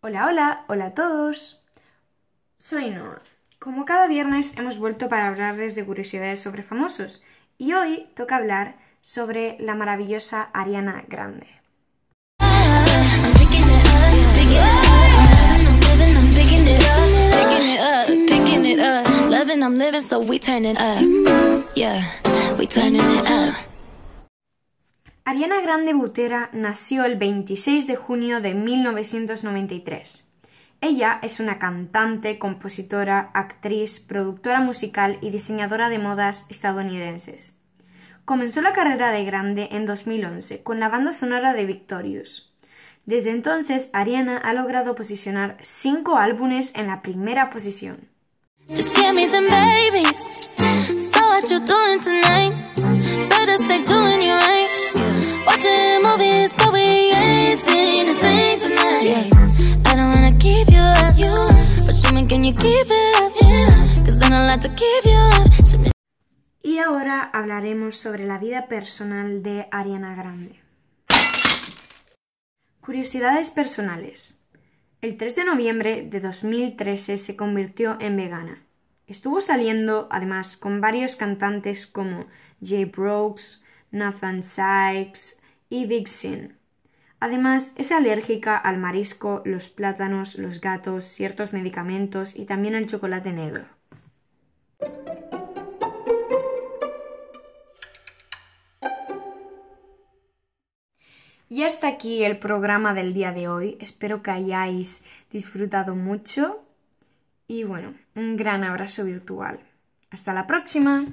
Hola, hola, hola a todos. Soy Noah. Como cada viernes hemos vuelto para hablarles de curiosidades sobre famosos y hoy toca hablar sobre la maravillosa Ariana Grande. Ariana Grande Butera nació el 26 de junio de 1993. Ella es una cantante, compositora, actriz, productora musical y diseñadora de modas estadounidenses. Comenzó la carrera de Grande en 2011 con la banda sonora de Victorious. Desde entonces, Ariana ha logrado posicionar cinco álbumes en la primera posición. Y ahora hablaremos sobre la vida personal de Ariana Grande. Curiosidades personales. El 3 de noviembre de 2013 se convirtió en vegana. Estuvo saliendo además con varios cantantes como Jay Brooks, Nathan Sykes y Sin. Además, es alérgica al marisco, los plátanos, los gatos, ciertos medicamentos y también al chocolate negro. Y hasta aquí el programa del día de hoy. Espero que hayáis disfrutado mucho y bueno, un gran abrazo virtual. Hasta la próxima.